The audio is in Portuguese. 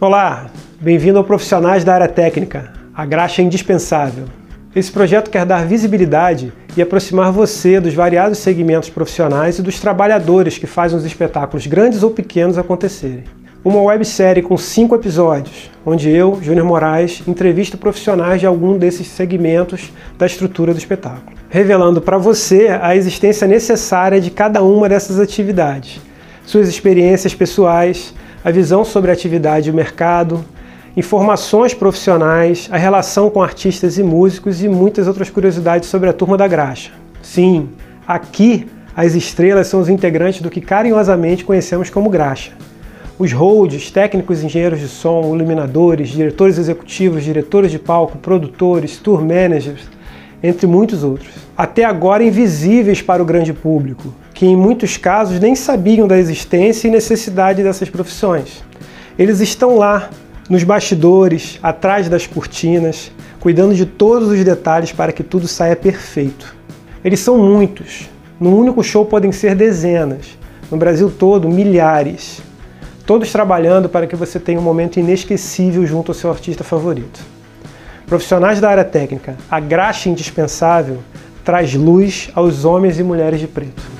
Olá, bem-vindo ao Profissionais da Área Técnica. A graxa é indispensável. Esse projeto quer dar visibilidade e aproximar você dos variados segmentos profissionais e dos trabalhadores que fazem os espetáculos grandes ou pequenos acontecerem. Uma websérie com cinco episódios, onde eu, Júnior Moraes, entrevisto profissionais de algum desses segmentos da estrutura do espetáculo, revelando para você a existência necessária de cada uma dessas atividades, suas experiências pessoais, a visão sobre a atividade e o mercado, informações profissionais, a relação com artistas e músicos e muitas outras curiosidades sobre a turma da graxa. Sim, aqui as estrelas são os integrantes do que carinhosamente conhecemos como graxa. Os holds, técnicos, engenheiros de som, iluminadores, diretores executivos, diretores de palco, produtores, tour managers, entre muitos outros. Até agora invisíveis para o grande público, que em muitos casos nem sabiam da existência e necessidade dessas profissões. Eles estão lá, nos bastidores, atrás das cortinas, cuidando de todos os detalhes para que tudo saia perfeito. Eles são muitos. Num único show podem ser dezenas. No Brasil todo, milhares. Todos trabalhando para que você tenha um momento inesquecível junto ao seu artista favorito. Profissionais da área técnica, a graxa indispensável traz luz aos homens e mulheres de preto.